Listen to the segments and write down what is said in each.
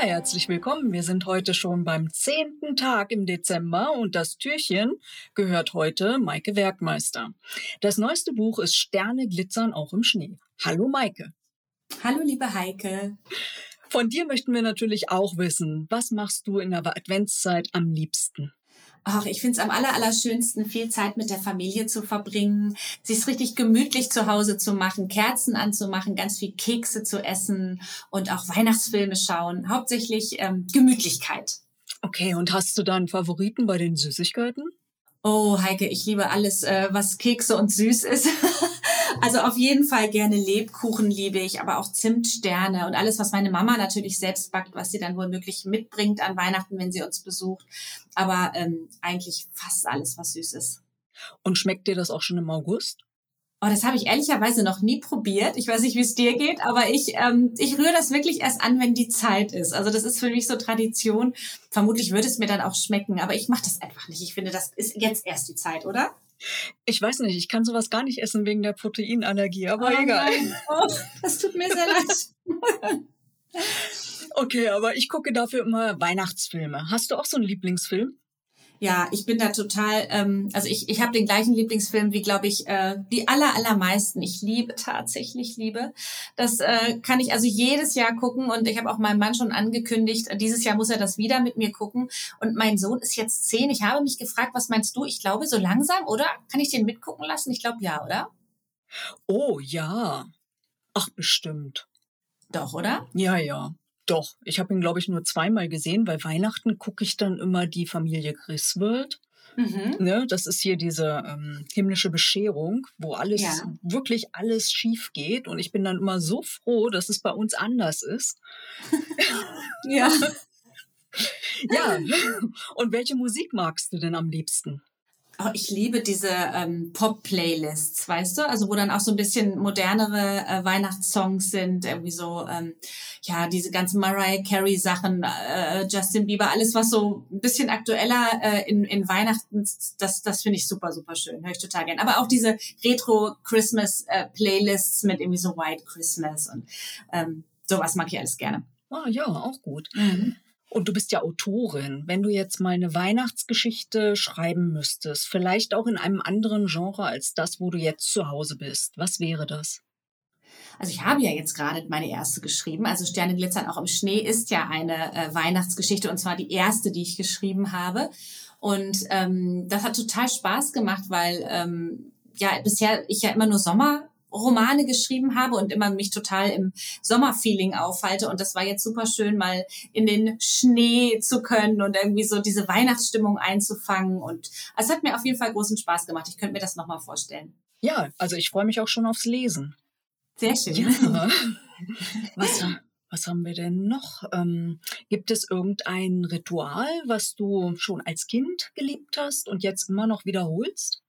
Ja, herzlich willkommen. Wir sind heute schon beim zehnten Tag im Dezember und das Türchen gehört heute Maike Werkmeister. Das neueste Buch ist Sterne glitzern auch im Schnee. Hallo Maike. Hallo liebe Heike. Von dir möchten wir natürlich auch wissen, was machst du in der Adventszeit am liebsten? Ach, ich finde es am aller, allerschönsten, viel Zeit mit der Familie zu verbringen, sich richtig gemütlich zu Hause zu machen, Kerzen anzumachen, ganz viel Kekse zu essen und auch Weihnachtsfilme schauen. Hauptsächlich ähm, Gemütlichkeit. Okay, und hast du da einen Favoriten bei den Süßigkeiten? Oh, Heike, ich liebe alles, äh, was Kekse und süß ist. Also auf jeden Fall gerne Lebkuchen liebe ich, aber auch Zimtsterne und alles, was meine Mama natürlich selbst backt, was sie dann wohl möglich mitbringt an Weihnachten, wenn sie uns besucht. Aber ähm, eigentlich fast alles, was süß ist. Und schmeckt dir das auch schon im August? Oh, das habe ich ehrlicherweise noch nie probiert. Ich weiß nicht, wie es dir geht, aber ich, ähm, ich rühre das wirklich erst an, wenn die Zeit ist. Also das ist für mich so Tradition. Vermutlich würde es mir dann auch schmecken, aber ich mache das einfach nicht. Ich finde, das ist jetzt erst die Zeit, oder? Ich weiß nicht, ich kann sowas gar nicht essen wegen der Proteinallergie, aber oh, egal. Oh, das tut mir sehr leid. okay, aber ich gucke dafür immer Weihnachtsfilme. Hast du auch so einen Lieblingsfilm? Ja, ich bin da total, ähm, also ich, ich habe den gleichen Lieblingsfilm wie, glaube ich, äh, die aller, allermeisten. Ich liebe tatsächlich Liebe. Das äh, kann ich also jedes Jahr gucken und ich habe auch meinem Mann schon angekündigt, dieses Jahr muss er das wieder mit mir gucken. Und mein Sohn ist jetzt zehn. Ich habe mich gefragt, was meinst du? Ich glaube, so langsam, oder? Kann ich den mitgucken lassen? Ich glaube ja, oder? Oh ja. Ach, bestimmt. Doch, oder? Ja, ja. Doch, ich habe ihn, glaube ich, nur zweimal gesehen. Bei Weihnachten gucke ich dann immer die Familie Griswold. Mhm. Ne, das ist hier diese ähm, himmlische Bescherung, wo alles, ja. wirklich alles schief geht. Und ich bin dann immer so froh, dass es bei uns anders ist. ja. ja. Und welche Musik magst du denn am liebsten? Oh, ich liebe diese ähm, Pop-Playlists, weißt du? Also wo dann auch so ein bisschen modernere äh, Weihnachtssongs sind, irgendwie so, ähm, ja, diese ganzen Mariah Carey-Sachen, äh, Justin Bieber, alles, was so ein bisschen aktueller äh, in, in Weihnachten, das, das finde ich super, super schön, höre ich total gern. Aber auch diese Retro-Christmas-Playlists äh, mit irgendwie so White Christmas und ähm, sowas mag ich alles gerne. Ah ja, auch gut. Mhm. Und du bist ja Autorin. Wenn du jetzt mal eine Weihnachtsgeschichte schreiben müsstest, vielleicht auch in einem anderen Genre als das, wo du jetzt zu Hause bist, was wäre das? Also ich habe ja jetzt gerade meine erste geschrieben. Also Sterne glitzern auch im Schnee ist ja eine äh, Weihnachtsgeschichte und zwar die erste, die ich geschrieben habe. Und ähm, das hat total Spaß gemacht, weil ähm, ja bisher ich ja immer nur Sommer Romane geschrieben habe und immer mich total im Sommerfeeling aufhalte. Und das war jetzt super schön, mal in den Schnee zu können und irgendwie so diese Weihnachtsstimmung einzufangen. Und es hat mir auf jeden Fall großen Spaß gemacht. Ich könnte mir das nochmal vorstellen. Ja, also ich freue mich auch schon aufs Lesen. Sehr schön. Ja. Was, was haben wir denn noch? Ähm, gibt es irgendein Ritual, was du schon als Kind geliebt hast und jetzt immer noch wiederholst?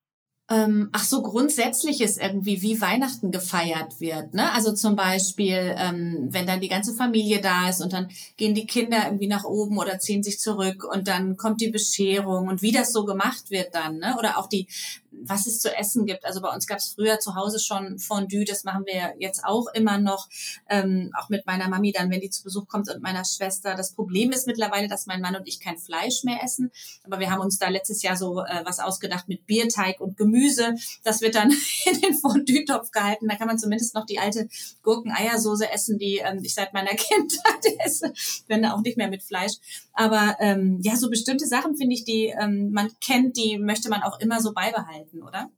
Ähm, ach so, grundsätzlich ist irgendwie, wie Weihnachten gefeiert wird. Ne? Also zum Beispiel, ähm, wenn dann die ganze Familie da ist und dann gehen die Kinder irgendwie nach oben oder ziehen sich zurück und dann kommt die Bescherung und wie das so gemacht wird dann. Ne? Oder auch die was es zu essen gibt. Also bei uns gab es früher zu Hause schon Fondue, das machen wir jetzt auch immer noch, ähm, auch mit meiner Mami dann, wenn die zu Besuch kommt und meiner Schwester. Das Problem ist mittlerweile, dass mein Mann und ich kein Fleisch mehr essen, aber wir haben uns da letztes Jahr so äh, was ausgedacht mit Bierteig und Gemüse. Das wird dann in den Fondue-Topf gehalten. Da kann man zumindest noch die alte Gurken-Eiersoße essen, die ähm, ich seit meiner Kindheit esse, wenn auch nicht mehr mit Fleisch. Aber ähm, ja, so bestimmte Sachen finde ich, die ähm, man kennt, die möchte man auch immer so beibehalten, oder?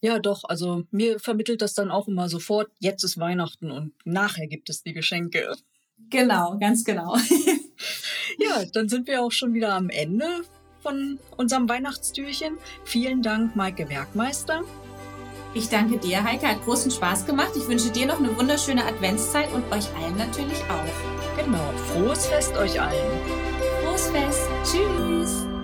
Ja, doch. Also mir vermittelt das dann auch immer sofort, jetzt ist Weihnachten und nachher gibt es die Geschenke. Genau, ganz genau. ja, dann sind wir auch schon wieder am Ende von unserem Weihnachtstürchen. Vielen Dank, Maike Werkmeister. Ich danke dir, Heike. Hat großen Spaß gemacht. Ich wünsche dir noch eine wunderschöne Adventszeit und euch allen natürlich auch. Genau. Frohes Fest euch allen. Frohes Fest. Tschüss.